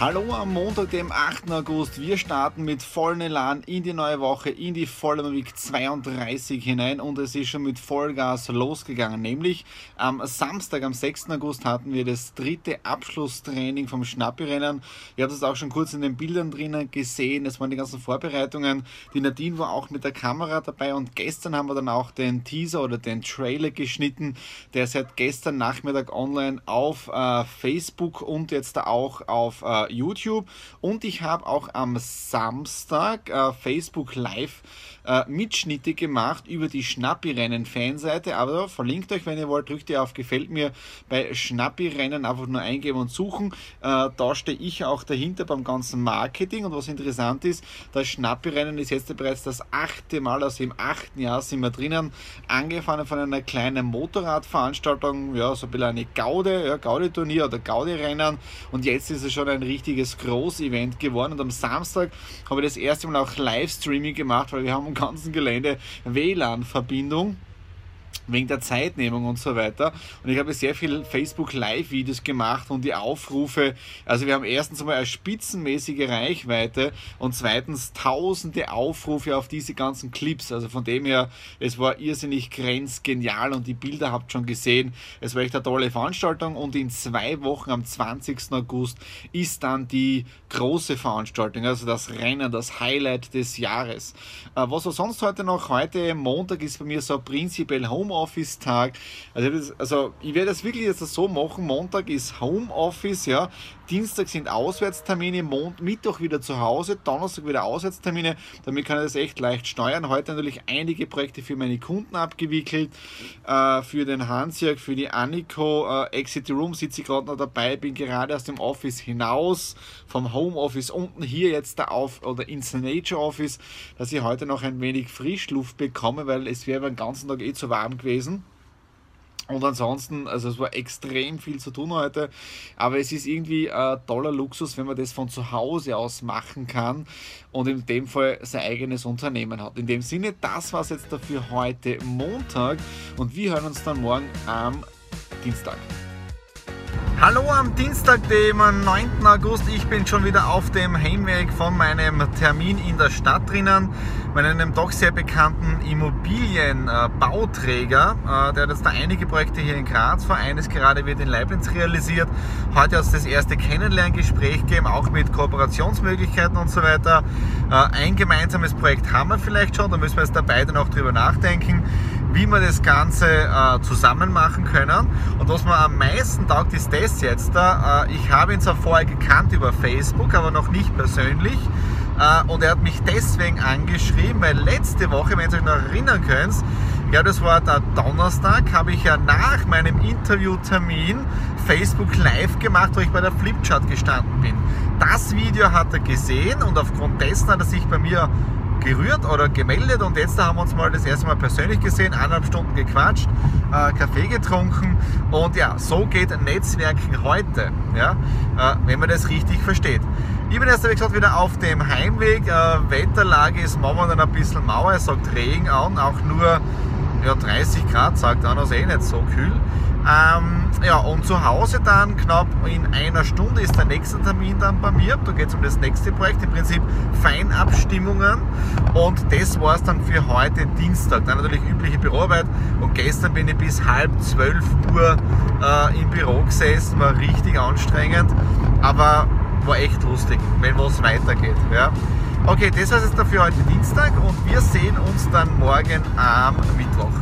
Hallo am Montag, dem 8. August. Wir starten mit vollem Elan in die neue Woche, in die Vollmer Week 32 hinein und es ist schon mit Vollgas losgegangen. Nämlich am Samstag, am 6. August hatten wir das dritte Abschlusstraining vom Schnappi-Rennen. Ihr habt es auch schon kurz in den Bildern drinnen gesehen. Es waren die ganzen Vorbereitungen. Die Nadine war auch mit der Kamera dabei und gestern haben wir dann auch den Teaser oder den Trailer geschnitten, der seit gestern Nachmittag online auf äh, Facebook und jetzt auch auf äh, YouTube und ich habe auch am Samstag äh, Facebook Live äh, Mitschnitte gemacht über die Schnappi-Rennen-Fanseite. Aber verlinkt euch, wenn ihr wollt, drückt ihr auf Gefällt mir bei Schnappi-Rennen einfach nur eingeben und suchen. Äh, da stehe ich auch dahinter beim ganzen Marketing. Und was interessant ist, das Schnappi-Rennen ist jetzt bereits das achte Mal, also im achten Jahr sind wir drinnen, angefangen von einer kleinen Motorradveranstaltung, ja, so ein bisschen eine Gaude, ja, Gaudi-Turnier oder Gaudi-Rennen. Und jetzt ist es schon ein richtiges Groß-Event geworden. Und am Samstag habe ich das erste Mal auch Livestreaming gemacht, weil wir haben ganzen Gelände WLAN-Verbindung wegen der Zeitnehmung und so weiter. Und ich habe sehr viel Facebook Live-Videos gemacht und die Aufrufe. Also wir haben erstens einmal eine spitzenmäßige Reichweite und zweitens tausende Aufrufe auf diese ganzen Clips. Also von dem her, es war irrsinnig grenzgenial und die Bilder habt schon gesehen. Es war echt eine tolle Veranstaltung und in zwei Wochen am 20. August ist dann die große Veranstaltung, also das Rennen, das Highlight des Jahres. Äh, was war sonst heute noch? Heute Montag ist bei mir so prinzipiell Home Homeoffice-Tag. Also, also, ich werde das wirklich jetzt so machen. Montag ist Homeoffice, ja. Dienstag sind Auswärtstermine, Mond, Mittwoch wieder zu Hause, Donnerstag wieder Auswärtstermine. Damit kann ich das echt leicht steuern. Heute natürlich einige Projekte für meine Kunden abgewickelt. Äh, für den Hansjörg, für die Anniko. Äh, Exit Room sitze ich gerade noch dabei, bin gerade aus dem Office hinaus, vom Homeoffice unten hier jetzt da auf oder ins Nature Office, dass ich heute noch ein wenig Frischluft bekomme, weil es wäre den ganzen Tag eh zu warm gewesen. Und ansonsten, also es war extrem viel zu tun heute, aber es ist irgendwie ein toller Luxus, wenn man das von zu Hause aus machen kann und in dem Fall sein eigenes Unternehmen hat. In dem Sinne, das war es jetzt dafür heute Montag und wir hören uns dann morgen am Dienstag. Hallo am Dienstag, dem 9. August. Ich bin schon wieder auf dem Heimweg von meinem Termin in der Stadt drinnen, bei einem doch sehr bekannten Immobilienbauträger. Äh, der hat jetzt da einige Projekte hier in Graz vor. Eines gerade wird in Leibniz realisiert. Heute hat es das erste Kennenlerngespräch gegeben, auch mit Kooperationsmöglichkeiten und so weiter. Äh, ein gemeinsames Projekt haben wir vielleicht schon, da müssen wir jetzt dabei dann auch drüber nachdenken wie wir das Ganze äh, zusammen machen können. Und was mir am meisten taugt, ist das jetzt. Äh, ich habe ihn zwar vorher gekannt über Facebook, aber noch nicht persönlich. Äh, und er hat mich deswegen angeschrieben, weil letzte Woche, wenn ihr euch noch erinnern könnt, ja, das war der Donnerstag, habe ich ja nach meinem Interviewtermin Facebook Live gemacht, wo ich bei der Flipchart gestanden bin. Das Video hat er gesehen und aufgrund dessen hat er sich bei mir gerührt oder gemeldet und jetzt haben wir uns mal das erste Mal persönlich gesehen, eineinhalb Stunden gequatscht, äh, Kaffee getrunken und ja, so geht Netzwerken heute, ja, äh, wenn man das richtig versteht. Ich bin erst wie gesagt wieder auf dem Heimweg, äh, Wetterlage ist momentan ein bisschen Mauer, es sagt Regen an, auch nur ja, 30 Grad, sagt einer, ist eh nicht so kühl. Ähm, ja, und zu Hause dann knapp in einer Stunde ist der nächste Termin dann bei mir. Da geht es um das nächste Projekt, im Prinzip Feinabstimmungen. Und das war es dann für heute Dienstag. Dann natürlich übliche Büroarbeit. Und gestern bin ich bis halb zwölf Uhr äh, im Büro gesessen, war richtig anstrengend, aber war echt lustig, wenn was weitergeht. Ja. Okay, das war es jetzt dafür heute Dienstag und wir sehen uns dann morgen am Mittwoch.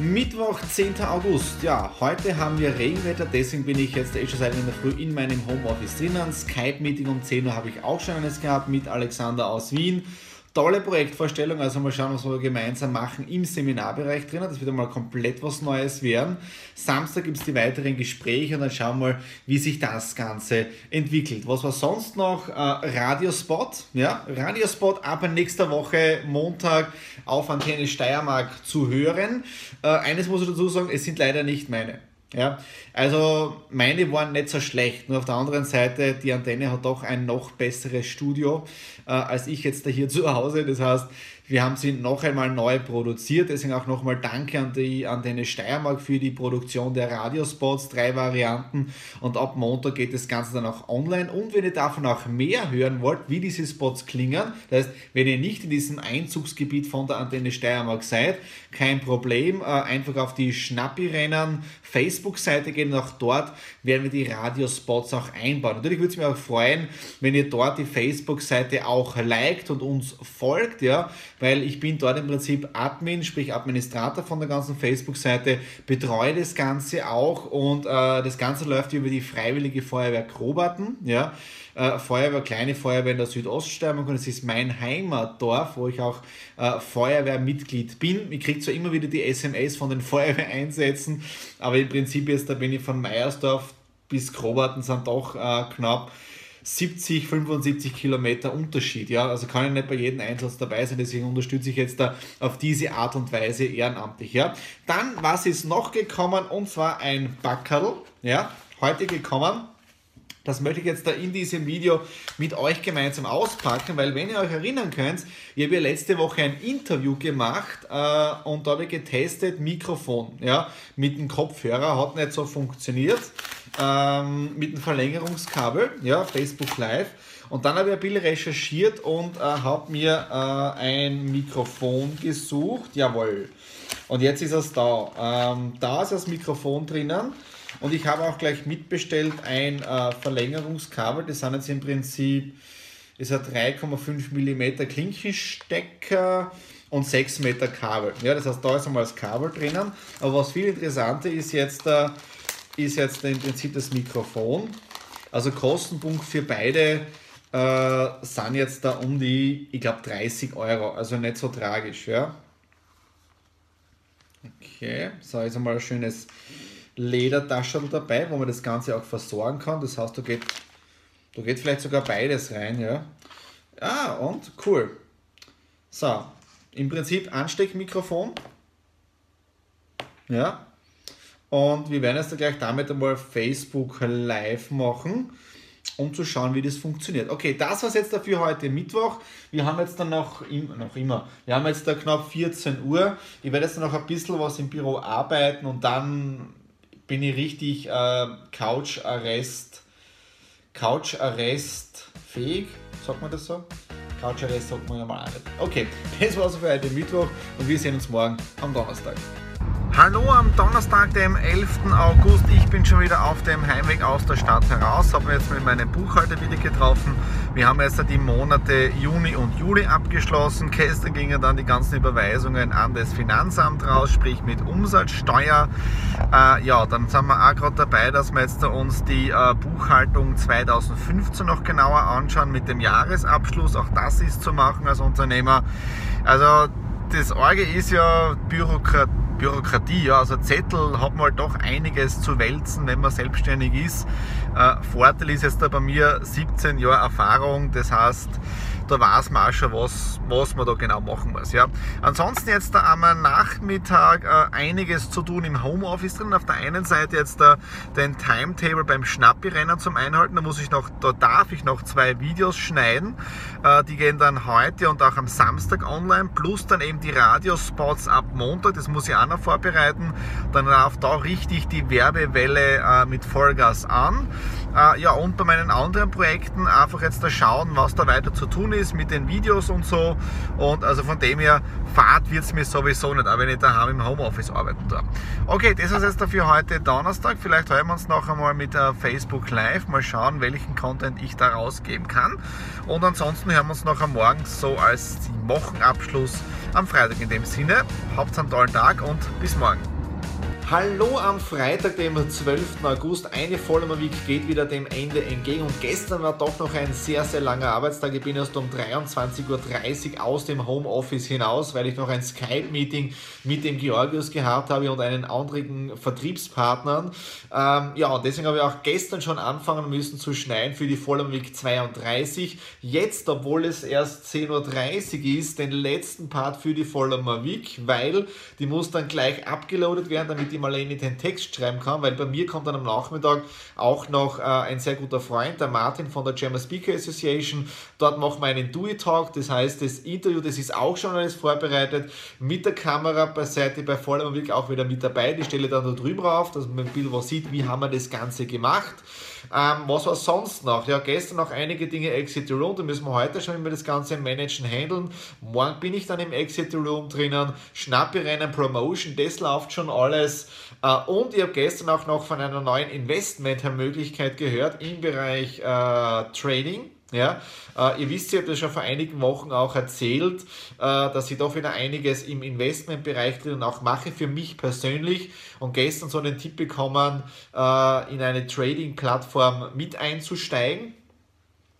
Mittwoch, 10. August. Ja, heute haben wir Regenwetter, deswegen bin ich jetzt eh schon seit in der Früh in meinem Homeoffice drinnen. Skype-Meeting um 10 Uhr habe ich auch schon eines gehabt mit Alexander aus Wien. Tolle Projektvorstellung, also mal schauen, was wir gemeinsam machen im Seminarbereich drinnen. Das wird einmal komplett was Neues werden. Samstag gibt es die weiteren Gespräche und dann schauen wir mal, wie sich das Ganze entwickelt. Was war sonst noch? Äh, Radiospot, ja, Radiospot ab nächster Woche Montag auf Antenne Steiermark zu hören. Äh, eines muss ich dazu sagen, es sind leider nicht meine. Ja, also meine waren nicht so schlecht. Nur auf der anderen Seite, die Antenne hat doch ein noch besseres Studio äh, als ich jetzt da hier zu Hause. Das heißt, wir haben sie noch einmal neu produziert, deswegen auch nochmal Danke an die Antenne Steiermark für die Produktion der Radiospots, drei Varianten. Und ab Montag geht das Ganze dann auch online. Und wenn ihr davon auch mehr hören wollt, wie diese Spots klingen, das heißt, wenn ihr nicht in diesem Einzugsgebiet von der Antenne Steiermark seid, kein Problem, äh, einfach auf die Schnappi-Rennen Facebook-Seite gehen. Auch dort werden wir die Radiospots auch einbauen. Natürlich würde es mich auch freuen, wenn ihr dort die Facebook-Seite auch liked und uns folgt, ja, weil ich bin dort im Prinzip Admin, sprich Administrator von der ganzen Facebook-Seite, betreue das Ganze auch und äh, das Ganze läuft über die Freiwillige Feuerwehr Krobaten, ja, äh, Feuerwehr, kleine Feuerwehr in der Südoststeiermark und es ist mein Heimatdorf, wo ich auch äh, Feuerwehrmitglied bin. Ich kriege zwar immer wieder die SMS von den Feuerwehreinsätzen, aber im Prinzip jetzt, da bin ich von Meiersdorf bis Krobaten sind doch äh, knapp 70, 75 Kilometer Unterschied. Ja? Also kann ich nicht bei jedem Einsatz dabei sein, deswegen unterstütze ich jetzt da auf diese Art und Weise ehrenamtlich. Ja? Dann, was ist noch gekommen? Und zwar ein Backerl. Ja? Heute gekommen. Das möchte ich jetzt da in diesem Video mit euch gemeinsam auspacken, weil wenn ihr euch erinnern könnt, ich habe ja letzte Woche ein Interview gemacht äh, und da habe ich getestet Mikrofon, ja, mit dem Kopfhörer, hat nicht so funktioniert, ähm, mit dem Verlängerungskabel, ja, Facebook Live. Und dann habe ich ein bisschen recherchiert und äh, habe mir äh, ein Mikrofon gesucht, jawohl. Und jetzt ist es da. Ähm, da ist das Mikrofon drinnen. Und ich habe auch gleich mitbestellt ein äh, Verlängerungskabel. Das sind jetzt im Prinzip ist ein 3,5 mm Klinkenstecker und 6 Meter Kabel. Ja, das heißt, da ist einmal das Kabel drinnen. Aber was viel interessanter ist jetzt, äh, ist jetzt im Prinzip das Mikrofon. Also Kostenpunkt für beide äh, sind jetzt da um die, ich glaube, 30 Euro. Also nicht so tragisch. Ja. Okay, so ist einmal ein schönes Ledertasche dabei, wo man das Ganze auch versorgen kann. Das heißt, da geht, da geht vielleicht sogar beides rein. Ja. Ah, und cool. So, im Prinzip Ansteckmikrofon. Ja. Und wir werden jetzt gleich damit einmal Facebook live machen, um zu schauen, wie das funktioniert. Okay, das war es jetzt dafür heute Mittwoch. Wir haben jetzt dann noch, noch immer, wir haben jetzt da knapp 14 Uhr. Ich werde jetzt noch ein bisschen was im Büro arbeiten und dann bin ich richtig äh, Couch-Arrest, Couch-Arrest fähig, sagt man das so? Couch-Arrest sagt man ja mal nicht. Okay, das war's für heute Mittwoch und wir sehen uns morgen am Donnerstag. Hallo am Donnerstag, dem 11. August. Ich bin schon wieder auf dem Heimweg aus der Stadt heraus. Habe jetzt mit meinem Buchhalter wieder getroffen. Wir haben jetzt die Monate Juni und Juli abgeschlossen. Gestern gingen dann die ganzen Überweisungen an das Finanzamt raus, sprich mit Umsatzsteuer. Äh, ja, dann sind wir auch gerade dabei, dass wir jetzt uns die äh, Buchhaltung 2015 noch genauer anschauen mit dem Jahresabschluss. Auch das ist zu machen als Unternehmer. Also das Orge ist ja Bürokratie Bürokratie. Ja, also Zettel hat man halt doch einiges zu wälzen, wenn man selbstständig ist. Äh, Vorteil ist jetzt da bei mir 17 Jahre Erfahrung, das heißt, da weiß man auch schon, was, was man da genau machen muss. Ja. Ansonsten jetzt am Nachmittag äh, einiges zu tun im Homeoffice drin. Auf der einen Seite jetzt da den Timetable beim Schnappi-Rennen zum Einhalten. Da muss ich noch, da darf ich noch zwei Videos schneiden. Äh, die gehen dann heute und auch am Samstag online, plus dann eben die Radiospots ab Montag. Das muss ich auch noch vorbereiten. Dann darf da richtig die Werbewelle äh, mit Vollgas an. Äh, ja, und bei meinen anderen Projekten einfach jetzt da schauen, was da weiter zu tun ist ist mit den Videos und so. Und also von dem her, Fahrt wird es mir sowieso nicht, auch wenn ich daheim im Homeoffice arbeiten darf. Okay, das ist jetzt dafür heute Donnerstag. Vielleicht hören wir uns noch einmal mit uh, Facebook Live. Mal schauen, welchen Content ich da rausgeben kann. Und ansonsten hören wir uns noch am Morgen so als Wochenabschluss am Freitag in dem Sinne. Habt einen tollen Tag und bis morgen. Hallo am Freitag, dem 12. August. Eine Vollmer Week geht wieder dem Ende entgegen und gestern war doch noch ein sehr, sehr langer Arbeitstag. Ich bin erst um 23.30 Uhr aus dem Homeoffice hinaus, weil ich noch ein Skype-Meeting mit dem Georgius gehabt habe und einen anderen Vertriebspartnern. Ähm, ja, und deswegen habe ich auch gestern schon anfangen müssen zu schneiden für die Vollmer Week 32. Jetzt, obwohl es erst 10.30 Uhr ist, den letzten Part für die Vollmer Week, weil die muss dann gleich abgeloadet werden, damit die Marlene den Text schreiben kann, weil bei mir kommt dann am Nachmittag auch noch äh, ein sehr guter Freund, der Martin von der German Speaker Association. Dort machen wir einen Do-It-Talk, das heißt, das Interview, das ist auch schon alles vorbereitet, mit der Kamera beiseite, bei vollem Blick auch wieder mit dabei. Die stelle dann da drüber auf, dass man ein Bild was sieht, wie haben wir das Ganze gemacht. Ähm, was war sonst noch? Ja, gestern noch einige Dinge Exit Room, da müssen wir heute schon immer das Ganze managen, handeln. Morgen bin ich dann im Exit Room drinnen, Schnappi-Rennen, Promotion, das läuft schon alles. Äh, und ich habe gestern auch noch von einer neuen Investment-Möglichkeit gehört im Bereich äh, Trading. Ja, äh, ihr wisst, ich habe das schon vor einigen Wochen auch erzählt, äh, dass ich doch wieder einiges im Investmentbereich drin auch mache für mich persönlich und gestern so den Tipp bekommen, äh, in eine Trading-Plattform mit einzusteigen.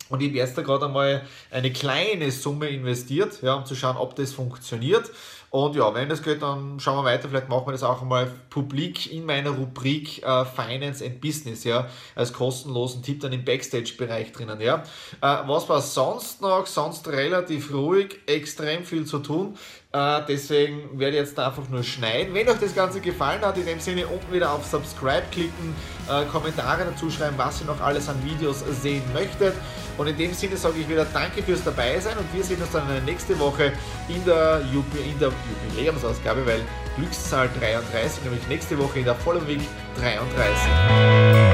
Und ich habe jetzt da gerade einmal eine kleine Summe investiert, ja, um zu schauen, ob das funktioniert. Und ja, wenn das geht, dann schauen wir weiter. Vielleicht machen wir das auch einmal publik in meiner Rubrik äh, Finance and Business, ja, als kostenlosen Tipp dann im Backstage-Bereich drinnen, ja. Äh, was war sonst noch? Sonst relativ ruhig, extrem viel zu tun. Äh, deswegen werde ich jetzt einfach nur schneiden. Wenn euch das Ganze gefallen hat, in dem Sinne unten wieder auf Subscribe klicken, äh, Kommentare dazu schreiben, was ihr noch alles an Videos sehen möchtet. Und in dem Sinne sage ich wieder Danke fürs dabei sein und wir sehen uns dann nächste Woche in der, in der Jubiläumsausgabe, weil Glückszahl 33, nämlich nächste Woche in der Follow Week 33.